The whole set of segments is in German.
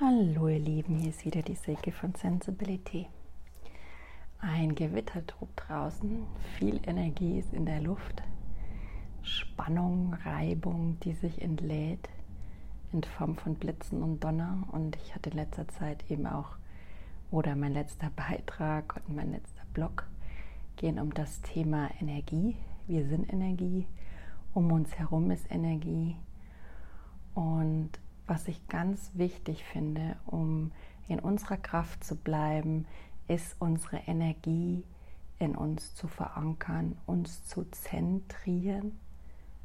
Hallo ihr Lieben, hier ist wieder die Silke von Sensibility. Ein Gewitter tobt draußen, viel Energie ist in der Luft, Spannung, Reibung, die sich entlädt in Form von Blitzen und Donner. Und ich hatte in letzter Zeit eben auch, oder mein letzter Beitrag und mein letzter Blog gehen um das Thema Energie. Wir sind Energie, um uns herum ist Energie. Und was ich ganz wichtig finde, um in unserer Kraft zu bleiben, ist unsere Energie in uns zu verankern, uns zu zentrieren,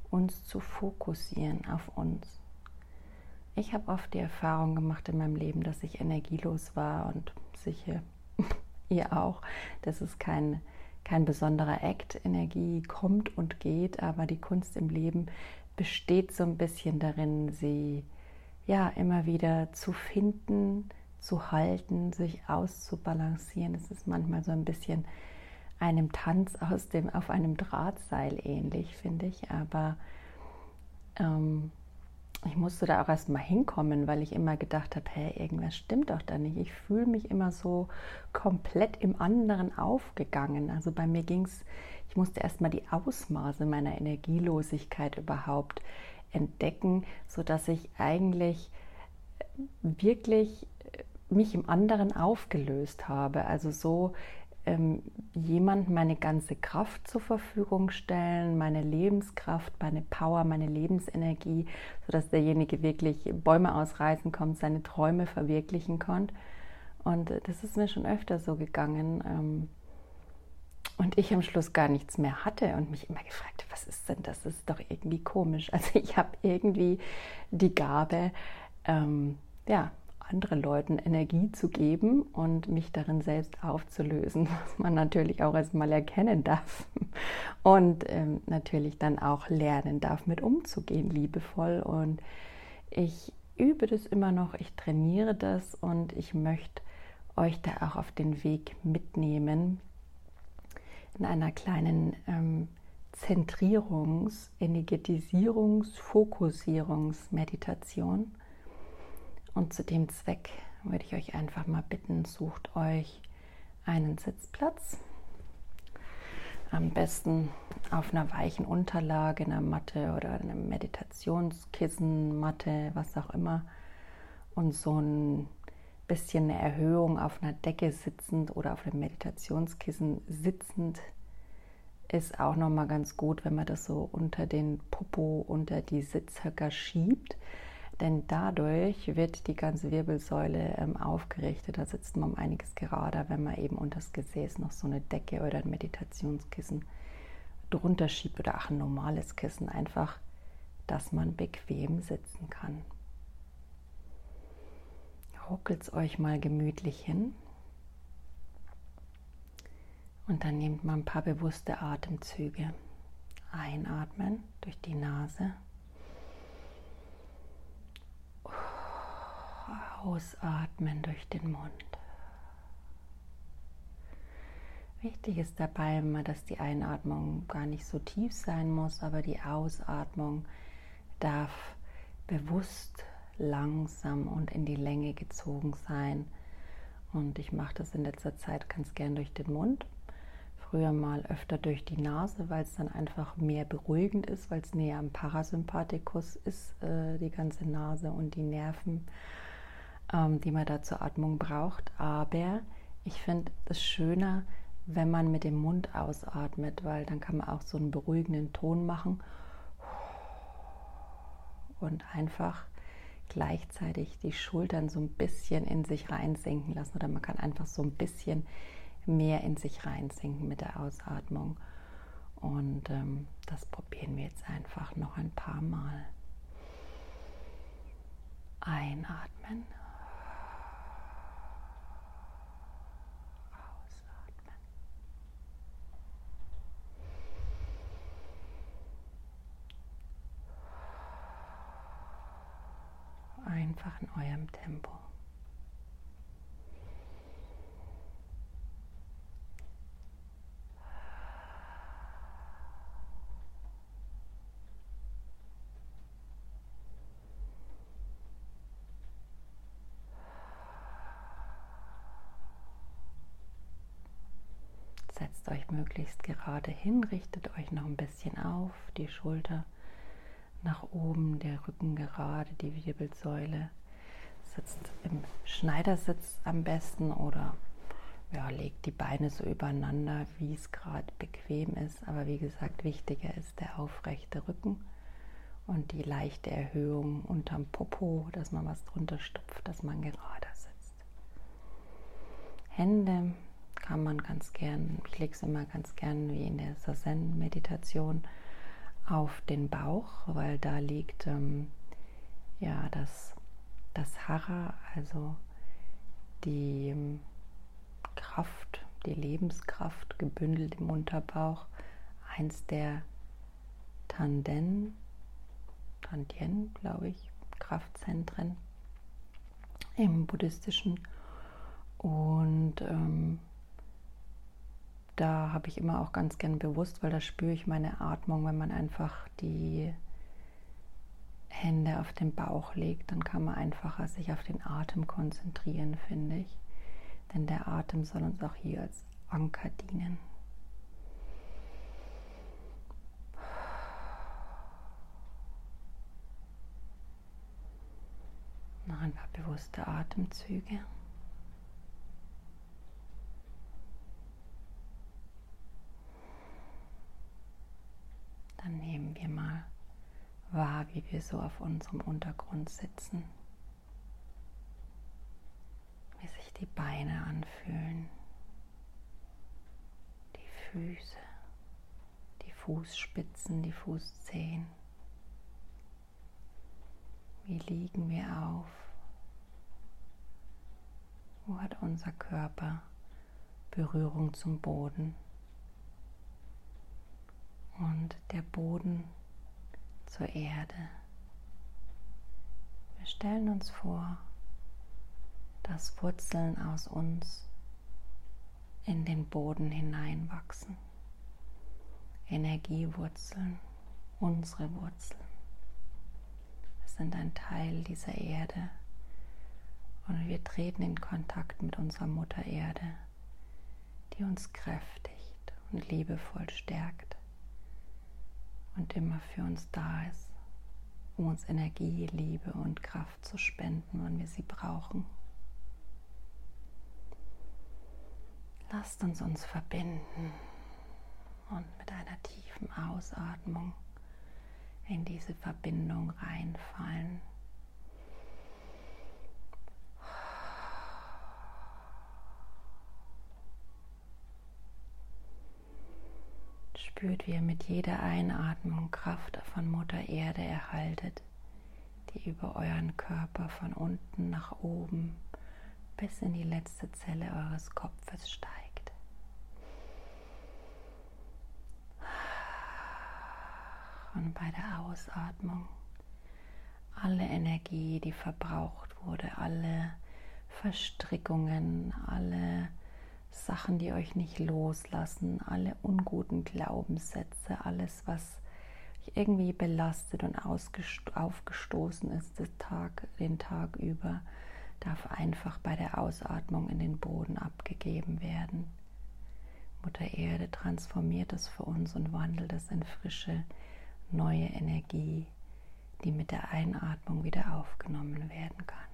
uns zu fokussieren auf uns. Ich habe oft die Erfahrung gemacht in meinem Leben, dass ich energielos war und sicher ihr auch. Das ist kein, kein besonderer Act. Energie kommt und geht, aber die Kunst im Leben besteht so ein bisschen darin, sie ja immer wieder zu finden, zu halten, sich auszubalancieren. Es ist manchmal so ein bisschen einem Tanz aus dem, auf einem Drahtseil ähnlich, finde ich. Aber ähm, ich musste da auch erst mal hinkommen, weil ich immer gedacht habe, hey, irgendwas stimmt doch da nicht. Ich fühle mich immer so komplett im anderen aufgegangen. Also bei mir ging es, ich musste erst mal die Ausmaße meiner Energielosigkeit überhaupt entdecken, sodass ich eigentlich wirklich mich im anderen aufgelöst habe. Also so ähm, jemand meine ganze Kraft zur Verfügung stellen, meine Lebenskraft, meine Power, meine Lebensenergie, sodass derjenige wirklich Bäume ausreißen kommt, seine Träume verwirklichen konnte. Und das ist mir schon öfter so gegangen. Ähm, und ich am Schluss gar nichts mehr hatte und mich immer gefragt, was ist denn das? Das ist doch irgendwie komisch. Also ich habe irgendwie die Gabe, ähm, ja, anderen Leuten Energie zu geben und mich darin selbst aufzulösen, was man natürlich auch erstmal erkennen darf und ähm, natürlich dann auch lernen darf, mit umzugehen, liebevoll. Und ich übe das immer noch, ich trainiere das und ich möchte euch da auch auf den Weg mitnehmen, in einer kleinen ähm, Zentrierungs-, Energetisierungs-, Fokussierungsmeditation. Und zu dem Zweck würde ich euch einfach mal bitten, sucht euch einen Sitzplatz. Am besten auf einer weichen Unterlage, einer Matte oder einem Meditationskissen, Matte, was auch immer. Und so ein bisschen eine Erhöhung auf einer Decke sitzend oder auf einem Meditationskissen sitzend ist auch noch mal ganz gut, wenn man das so unter den Popo, unter die Sitzhöcker schiebt, denn dadurch wird die ganze Wirbelsäule ähm, aufgerichtet. Da sitzt man um einiges gerader, wenn man eben unter das Gesäß noch so eine Decke oder ein Meditationskissen drunter schiebt oder auch ein normales Kissen, einfach, dass man bequem sitzen kann. Es euch mal gemütlich hin. Und dann nehmt mal ein paar bewusste Atemzüge. Einatmen durch die Nase. Ausatmen durch den Mund. Wichtig ist dabei immer, dass die Einatmung gar nicht so tief sein muss, aber die Ausatmung darf bewusst langsam und in die Länge gezogen sein. Und ich mache das in letzter Zeit ganz gern durch den Mund. Früher mal öfter durch die Nase, weil es dann einfach mehr beruhigend ist, weil es näher am Parasympathikus ist, äh, die ganze Nase und die Nerven, ähm, die man da zur Atmung braucht. Aber ich finde es schöner, wenn man mit dem Mund ausatmet, weil dann kann man auch so einen beruhigenden Ton machen und einfach gleichzeitig die Schultern so ein bisschen in sich reinsinken lassen oder man kann einfach so ein bisschen mehr in sich reinsinken mit der Ausatmung. Und ähm, das probieren wir jetzt einfach noch ein paar Mal. Einatmen. deinem Tempo. Setzt euch möglichst gerade hin, richtet euch noch ein bisschen auf, die Schulter nach oben, der Rücken gerade, die Wirbelsäule Sitzt im Schneidersitz am besten oder ja, legt die Beine so übereinander, wie es gerade bequem ist. Aber wie gesagt, wichtiger ist der aufrechte Rücken und die leichte Erhöhung unterm Popo, dass man was drunter stupft, dass man gerade sitzt. Hände kann man ganz gern, ich lege es immer ganz gern wie in der Sazen-Meditation auf den Bauch, weil da liegt ähm, ja das, das Hara, also die ähm, Kraft, die Lebenskraft gebündelt im Unterbauch, eins der Tanden, Tantien, glaube ich, Kraftzentren im buddhistischen. Und ähm, da habe ich immer auch ganz gern bewusst, weil da spüre ich meine Atmung, wenn man einfach die Hände auf den Bauch legt, dann kann man einfacher sich auf den Atem konzentrieren, finde ich. Denn der Atem soll uns auch hier als Anker dienen. Noch ein paar bewusste Atemzüge. Dann nehmen wir mal wahr, wie wir so auf unserem Untergrund sitzen, wie sich die Beine anfühlen, die Füße, die Fußspitzen, die Fußzehen. Wie liegen wir auf? Wo hat unser Körper Berührung zum Boden? und der Boden zur Erde. Wir stellen uns vor, dass Wurzeln aus uns in den Boden hineinwachsen. Energiewurzeln, unsere Wurzeln. Wir sind ein Teil dieser Erde und wir treten in Kontakt mit unserer Mutter Erde, die uns kräftigt und liebevoll stärkt und immer für uns da ist, um uns Energie, Liebe und Kraft zu spenden, wenn wir sie brauchen. Lasst uns uns verbinden und mit einer tiefen Ausatmung in diese Verbindung reinfallen. Spürt, wie ihr mit jeder Einatmung Kraft von Mutter Erde erhaltet, die über euren Körper von unten nach oben bis in die letzte Zelle eures Kopfes steigt. Und bei der Ausatmung alle Energie, die verbraucht wurde, alle Verstrickungen, alle Sachen, die euch nicht loslassen, alle unguten Glaubenssätze, alles, was euch irgendwie belastet und aufgestoßen ist den Tag, den Tag über, darf einfach bei der Ausatmung in den Boden abgegeben werden. Mutter Erde transformiert es für uns und wandelt es in frische, neue Energie, die mit der Einatmung wieder aufgenommen werden kann.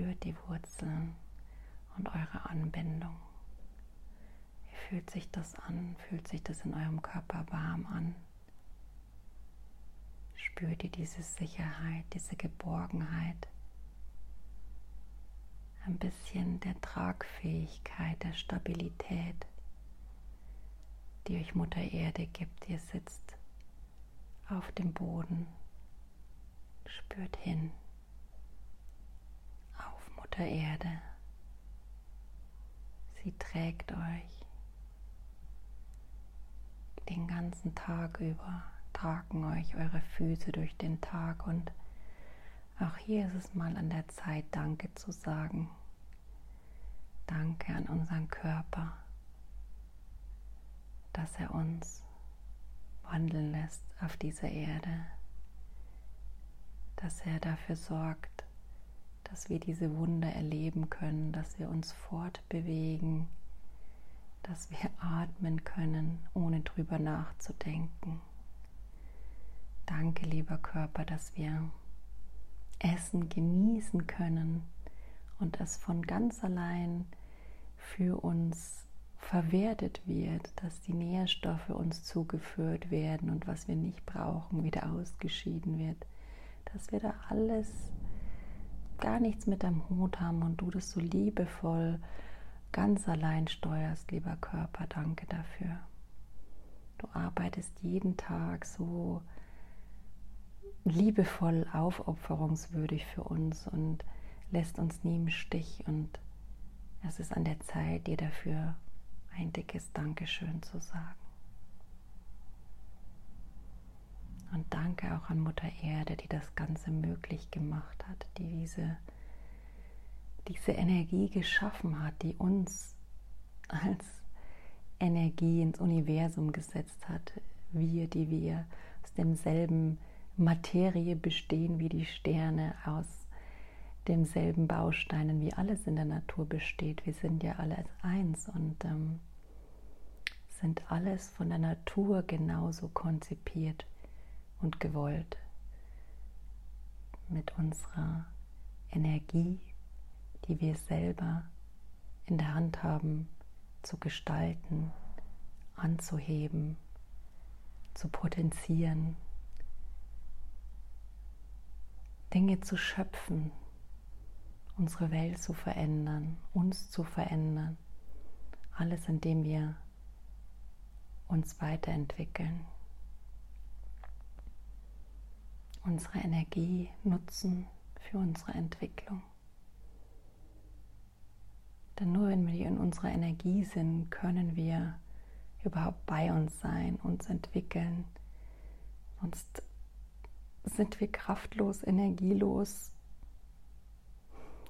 Spürt die Wurzeln und eure Anbindung. Wie fühlt sich das an? Fühlt sich das in eurem Körper warm an? Spürt ihr diese Sicherheit, diese Geborgenheit? Ein bisschen der Tragfähigkeit, der Stabilität, die euch Mutter Erde gibt. Ihr sitzt auf dem Boden, spürt hin. Mutter Erde. Sie trägt euch den ganzen Tag über, tragen euch eure Füße durch den Tag und auch hier ist es mal an der Zeit, Danke zu sagen. Danke an unseren Körper, dass er uns wandeln lässt auf dieser Erde, dass er dafür sorgt, dass wir diese Wunder erleben können, dass wir uns fortbewegen, dass wir atmen können, ohne drüber nachzudenken. Danke, lieber Körper, dass wir Essen genießen können und es von ganz allein für uns verwertet wird, dass die Nährstoffe uns zugeführt werden und was wir nicht brauchen, wieder ausgeschieden wird, dass wir da alles gar nichts mit am Hut haben und du das so liebevoll ganz allein steuerst, lieber Körper. Danke dafür. Du arbeitest jeden Tag so liebevoll aufopferungswürdig für uns und lässt uns nie im Stich. Und es ist an der Zeit, dir dafür ein dickes Dankeschön zu sagen. Und danke auch an Mutter Erde, die das Ganze möglich gemacht hat, die diese, diese Energie geschaffen hat, die uns als Energie ins Universum gesetzt hat. Wir, die wir aus demselben Materie bestehen wie die Sterne, aus demselben Bausteinen, wie alles in der Natur besteht. Wir sind ja alle eins und ähm, sind alles von der Natur genauso konzipiert und gewollt. Mit unserer Energie, die wir selber in der Hand haben, zu gestalten, anzuheben, zu potenzieren, Dinge zu schöpfen, unsere Welt zu verändern, uns zu verändern, alles indem wir uns weiterentwickeln, unsere Energie nutzen für unsere Entwicklung. Denn nur wenn wir in unserer Energie sind, können wir überhaupt bei uns sein, uns entwickeln. Sonst sind wir kraftlos, energielos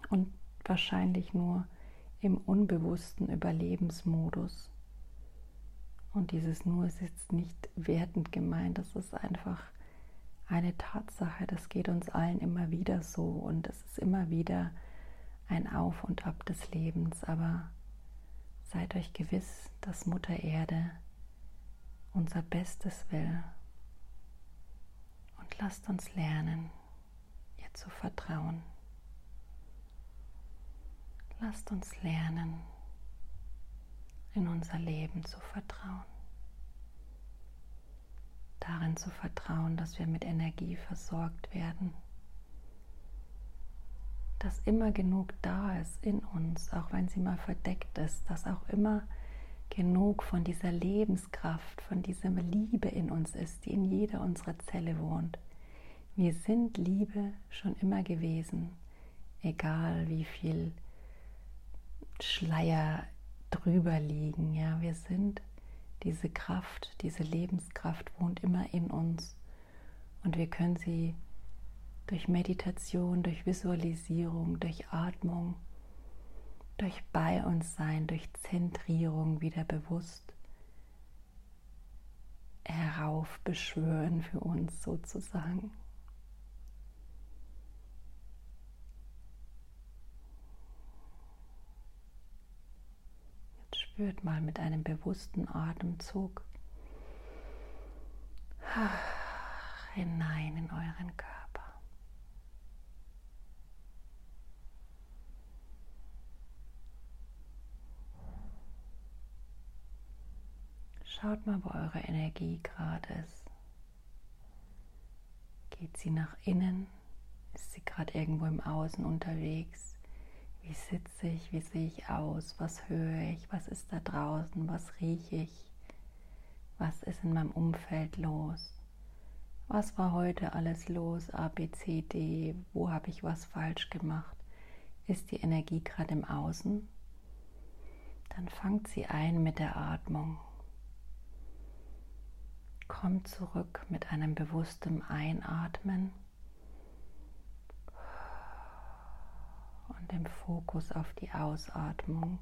und wahrscheinlich nur im unbewussten Überlebensmodus. Und dieses Nur ist jetzt nicht wertend gemeint, das ist einfach eine Tatsache, das geht uns allen immer wieder so und es ist immer wieder ein Auf und Ab des Lebens, aber seid euch gewiss, dass Mutter Erde unser Bestes will und lasst uns lernen, ihr zu vertrauen. Lasst uns lernen, in unser Leben zu vertrauen. Darin zu vertrauen, dass wir mit Energie versorgt werden. Dass immer genug da ist in uns, auch wenn sie mal verdeckt ist, dass auch immer genug von dieser Lebenskraft, von dieser Liebe in uns ist, die in jeder unserer Zelle wohnt. Wir sind Liebe schon immer gewesen, egal wie viel Schleier drüber liegen. Ja, wir sind diese Kraft, diese Lebenskraft wohnt immer in uns und wir können sie durch Meditation, durch Visualisierung, durch Atmung, durch bei uns sein, durch Zentrierung wieder bewusst heraufbeschwören für uns sozusagen. Spürt mal mit einem bewussten Atemzug hinein in euren Körper. Schaut mal, wo eure Energie gerade ist. Geht sie nach innen? Ist sie gerade irgendwo im Außen unterwegs? Wie sitze ich? Wie sehe ich aus? Was höre ich? Was ist da draußen? Was rieche ich? Was ist in meinem Umfeld los? Was war heute alles los? A, B, C, D. Wo habe ich was falsch gemacht? Ist die Energie gerade im Außen? Dann fangt sie ein mit der Atmung. Kommt zurück mit einem bewussten Einatmen dem Fokus auf die Ausatmung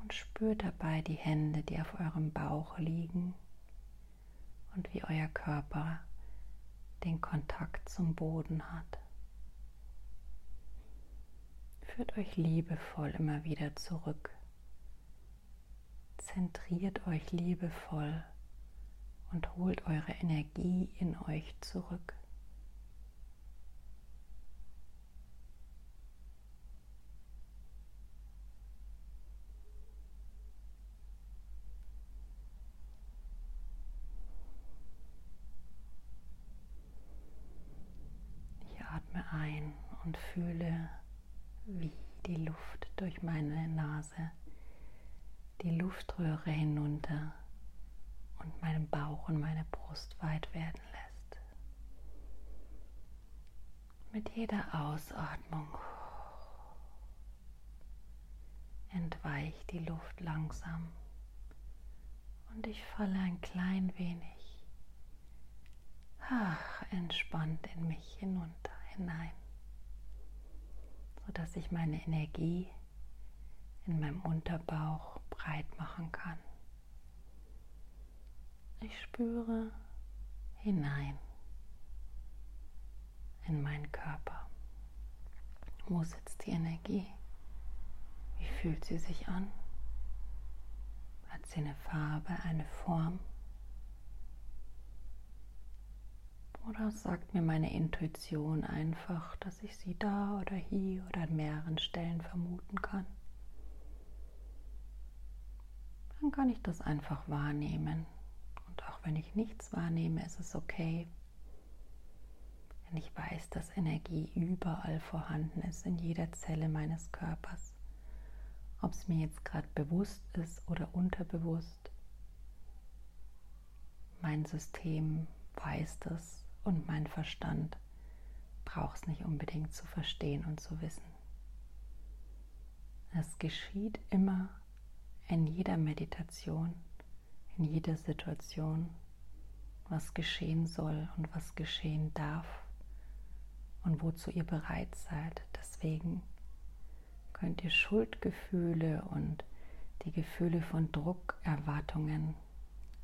Und spürt dabei die Hände, die auf eurem Bauch liegen und wie euer Körper den Kontakt zum Boden hat. Führt euch liebevoll immer wieder zurück. Zentriert euch liebevoll und holt eure Energie in euch zurück. ein und fühle, wie die Luft durch meine Nase die Luftröhre hinunter und meinen Bauch und meine Brust weit werden lässt. Mit jeder Ausatmung entweicht die Luft langsam und ich falle ein klein wenig ach, entspannt in mich hinunter hinein, sodass ich meine Energie in meinem Unterbauch breit machen kann. Ich spüre hinein in meinen Körper. Wo sitzt die Energie? Wie fühlt sie sich an? Hat sie eine Farbe, eine Form? Oder sagt mir meine Intuition einfach, dass ich sie da oder hier oder an mehreren Stellen vermuten kann? Dann kann ich das einfach wahrnehmen. Und auch wenn ich nichts wahrnehme, ist es okay. Denn ich weiß, dass Energie überall vorhanden ist, in jeder Zelle meines Körpers. Ob es mir jetzt gerade bewusst ist oder unterbewusst. Mein System weiß das und mein Verstand braucht es nicht unbedingt zu verstehen und zu wissen. Es geschieht immer in jeder Meditation, in jeder Situation, was geschehen soll und was geschehen darf und wozu ihr bereit seid. Deswegen könnt ihr Schuldgefühle und die Gefühle von Druck, Erwartungen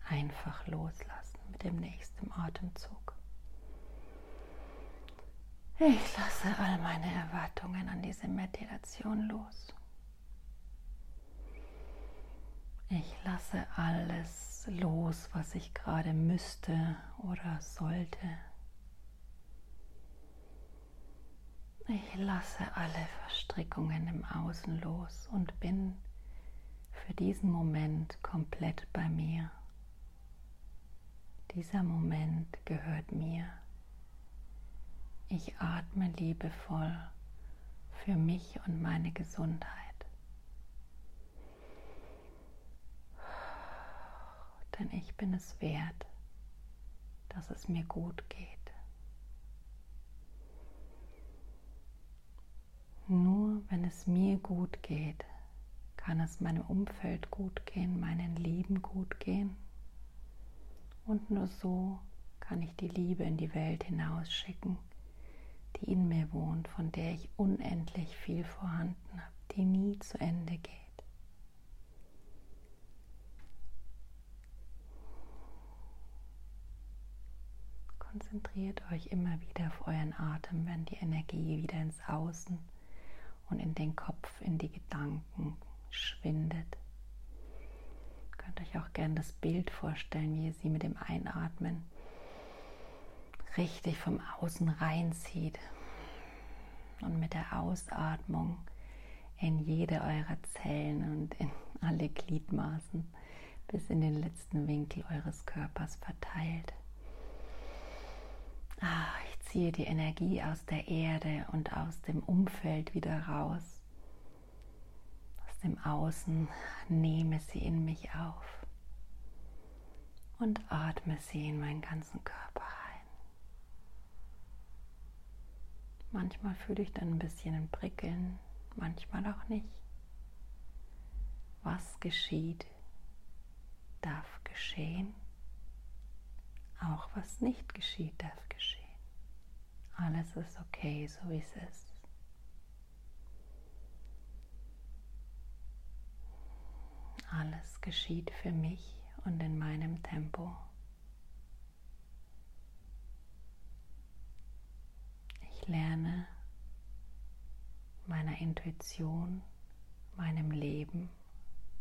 einfach loslassen mit dem nächsten Atemzug. Ich lasse all meine Erwartungen an diese Meditation los. Ich lasse alles los, was ich gerade müsste oder sollte. Ich lasse alle Verstrickungen im Außen los und bin für diesen Moment komplett bei mir. Dieser Moment gehört mir. Ich atme liebevoll für mich und meine Gesundheit. Denn ich bin es wert, dass es mir gut geht. Nur wenn es mir gut geht, kann es meinem Umfeld gut gehen, meinen Lieben gut gehen. Und nur so kann ich die Liebe in die Welt hinausschicken die in mir wohnt, von der ich unendlich viel vorhanden habe, die nie zu Ende geht. Konzentriert euch immer wieder auf euren Atem, wenn die Energie wieder ins Außen und in den Kopf, in die Gedanken schwindet. Ihr könnt euch auch gerne das Bild vorstellen, wie ihr sie mit dem Einatmen richtig vom Außen reinzieht und mit der Ausatmung in jede eurer Zellen und in alle Gliedmaßen bis in den letzten Winkel eures Körpers verteilt. Ah, ich ziehe die Energie aus der Erde und aus dem Umfeld wieder raus. Aus dem Außen nehme sie in mich auf und atme sie in meinen ganzen Körper Manchmal fühle ich dann ein bisschen ein Prickeln, manchmal auch nicht. Was geschieht, darf geschehen. Auch was nicht geschieht, darf geschehen. Alles ist okay, so wie es ist. Alles geschieht für mich und in meinem Tempo. Lerne meiner Intuition, meinem Leben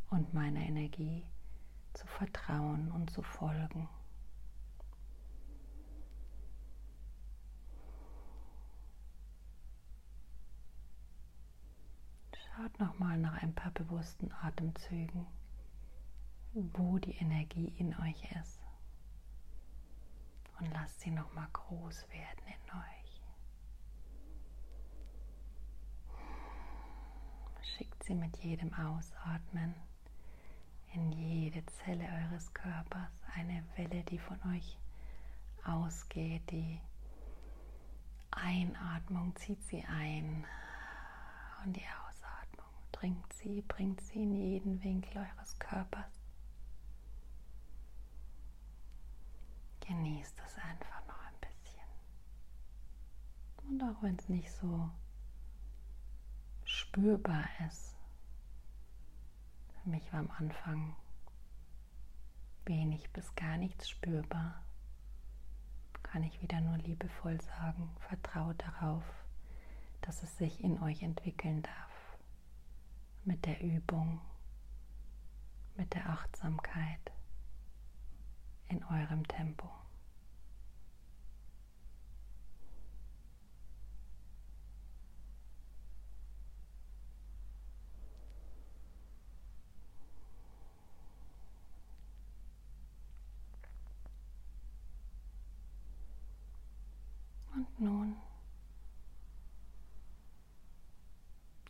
und meiner Energie zu vertrauen und zu folgen. Schaut nochmal nach ein paar bewussten Atemzügen, wo die Energie in euch ist. Und lasst sie nochmal groß werden in euch. Schickt sie mit jedem Ausatmen in jede Zelle eures Körpers eine Welle, die von euch ausgeht. Die Einatmung zieht sie ein und die Ausatmung bringt sie, bringt sie in jeden Winkel eures Körpers. Genießt es einfach noch ein bisschen. Und auch wenn es nicht so spürbar ist, mich war am Anfang wenig bis gar nichts spürbar, kann ich wieder nur liebevoll sagen, vertraut darauf, dass es sich in euch entwickeln darf mit der Übung, mit der Achtsamkeit in eurem Tempo. Und nun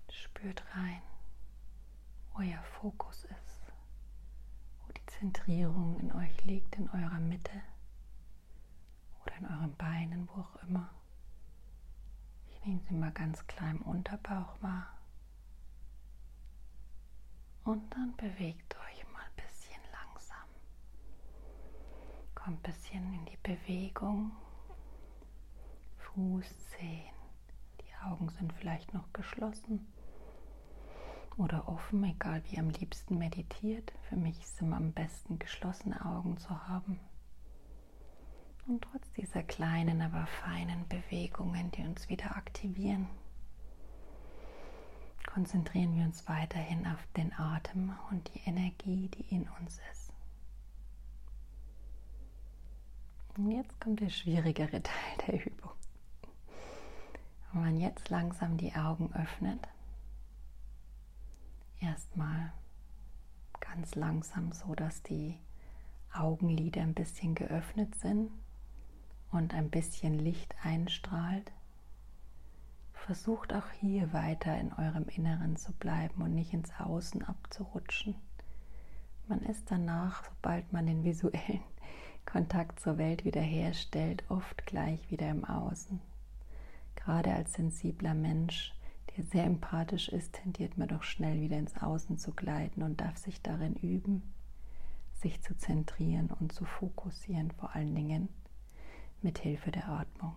spürt rein euer Fokus ist, wo die Zentrierung in euch liegt, in eurer Mitte oder in euren Beinen, wo auch immer. Ich nehme sie mal ganz klein im Unterbauch wahr. Und dann bewegt euch mal ein bisschen langsam. Kommt ein bisschen in die Bewegung. Fußzehen. Die Augen sind vielleicht noch geschlossen oder offen, egal wie ihr am liebsten meditiert. Für mich ist es immer am besten, geschlossene Augen zu haben. Und trotz dieser kleinen, aber feinen Bewegungen, die uns wieder aktivieren, konzentrieren wir uns weiterhin auf den Atem und die Energie, die in uns ist. Und jetzt kommt der schwierigere Teil der Übung. Wenn man jetzt langsam die Augen öffnet, erstmal ganz langsam so, dass die Augenlider ein bisschen geöffnet sind und ein bisschen Licht einstrahlt. Versucht auch hier weiter in eurem Inneren zu bleiben und nicht ins Außen abzurutschen. Man ist danach, sobald man den visuellen Kontakt zur Welt wiederherstellt, oft gleich wieder im Außen. Gerade als sensibler Mensch der sehr empathisch ist, tendiert man doch schnell wieder ins Außen zu gleiten und darf sich darin üben, sich zu zentrieren und zu fokussieren, vor allen Dingen mit Hilfe der Atmung.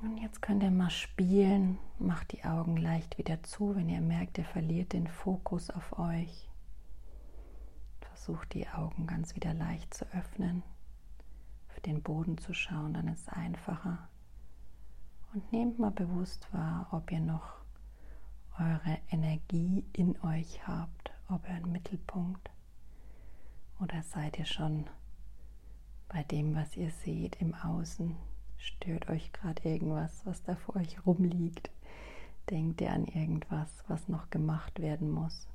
Und jetzt könnt ihr mal spielen, macht die Augen leicht wieder zu, wenn ihr merkt, ihr verliert den Fokus auf euch. Versucht die Augen ganz wieder leicht zu öffnen, den Boden zu schauen, dann ist es einfacher. Und nehmt mal bewusst wahr, ob ihr noch eure Energie in euch habt, ob ihr einen Mittelpunkt oder seid ihr schon bei dem, was ihr seht im Außen. Stört euch gerade irgendwas, was da vor euch rumliegt? Denkt ihr an irgendwas, was noch gemacht werden muss?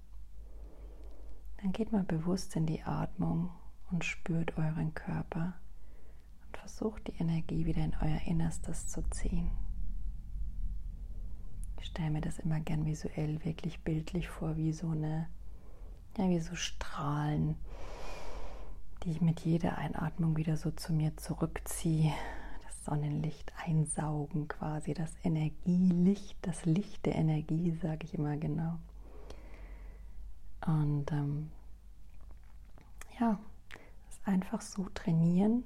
Dann geht mal bewusst in die Atmung und spürt euren Körper versucht die Energie wieder in euer Innerstes zu ziehen. Ich stelle mir das immer gern visuell, wirklich bildlich vor, wie so eine, ja, wie so Strahlen, die ich mit jeder Einatmung wieder so zu mir zurückziehe. Das Sonnenlicht einsaugen quasi, das Energielicht, das Licht der Energie, sage ich immer genau. Und ähm, ja, es einfach so trainieren,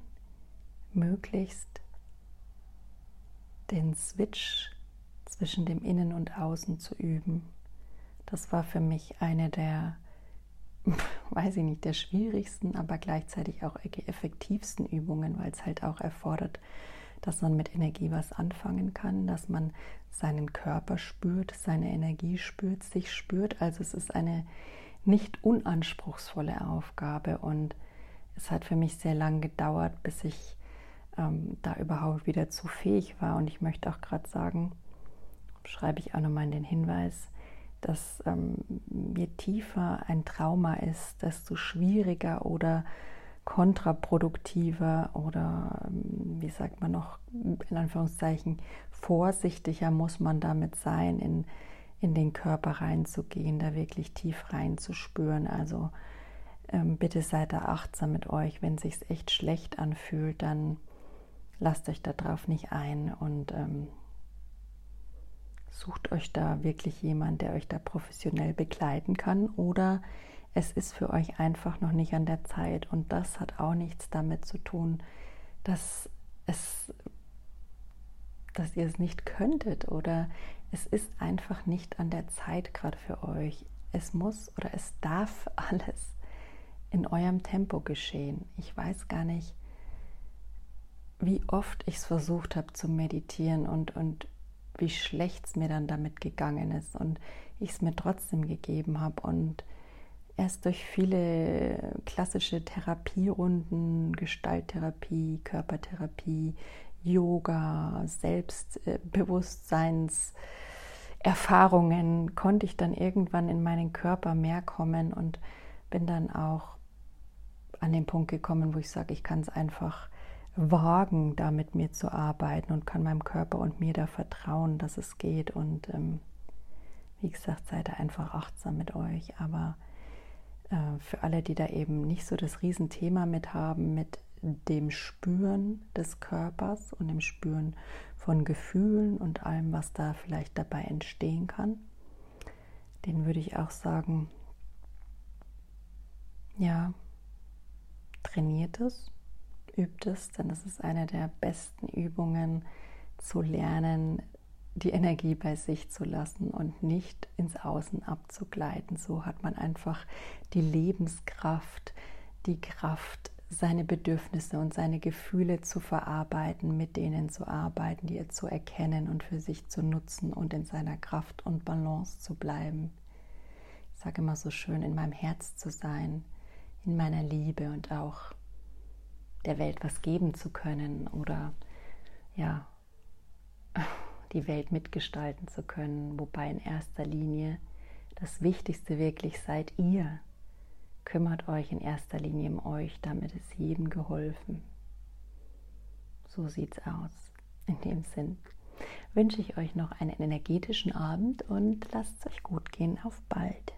möglichst den Switch zwischen dem Innen und Außen zu üben, das war für mich eine der, weiß ich nicht, der schwierigsten, aber gleichzeitig auch effektivsten Übungen, weil es halt auch erfordert, dass man mit Energie was anfangen kann, dass man seinen Körper spürt, seine Energie spürt, sich spürt. Also es ist eine nicht unanspruchsvolle Aufgabe und es hat für mich sehr lange gedauert, bis ich ähm, da überhaupt wieder zu fähig war. Und ich möchte auch gerade sagen, schreibe ich auch nochmal in den Hinweis, dass ähm, je tiefer ein Trauma ist, desto schwieriger oder kontraproduktiver oder ähm, wie sagt man noch, in Anführungszeichen, vorsichtiger muss man damit sein, in, in den Körper reinzugehen, da wirklich tief reinzuspüren. Also ähm, bitte seid da achtsam mit euch. Wenn sich echt schlecht anfühlt, dann lasst euch darauf nicht ein und ähm, sucht euch da wirklich jemand, der euch da professionell begleiten kann oder es ist für euch einfach noch nicht an der Zeit und das hat auch nichts damit zu tun, dass es dass ihr es nicht könntet oder es ist einfach nicht an der Zeit gerade für euch. Es muss oder es darf alles in eurem Tempo geschehen. Ich weiß gar nicht, wie oft ich es versucht habe zu meditieren und, und wie schlecht es mir dann damit gegangen ist und ich es mir trotzdem gegeben habe und erst durch viele klassische Therapierunden, Gestalttherapie, Körpertherapie, Yoga, Selbstbewusstseinserfahrungen konnte ich dann irgendwann in meinen Körper mehr kommen und bin dann auch an den Punkt gekommen, wo ich sage, ich kann es einfach wagen, da mit mir zu arbeiten und kann meinem Körper und mir da vertrauen, dass es geht. Und ähm, wie gesagt, seid da einfach achtsam mit euch. Aber äh, für alle, die da eben nicht so das Riesenthema mit haben, mit dem Spüren des Körpers und dem Spüren von Gefühlen und allem, was da vielleicht dabei entstehen kann, den würde ich auch sagen, ja, trainiert es übt es, denn es ist eine der besten Übungen zu lernen, die Energie bei sich zu lassen und nicht ins Außen abzugleiten. So hat man einfach die Lebenskraft, die Kraft, seine Bedürfnisse und seine Gefühle zu verarbeiten, mit denen zu arbeiten, die zu erkennen und für sich zu nutzen und in seiner Kraft und Balance zu bleiben. Ich sage immer so schön, in meinem Herz zu sein, in meiner Liebe und auch der Welt was geben zu können oder ja, die Welt mitgestalten zu können, wobei in erster Linie das Wichtigste wirklich seid ihr. Kümmert euch in erster Linie um euch, damit ist jedem geholfen. So sieht's aus. In dem Sinn wünsche ich euch noch einen energetischen Abend und lasst es euch gut gehen. Auf bald.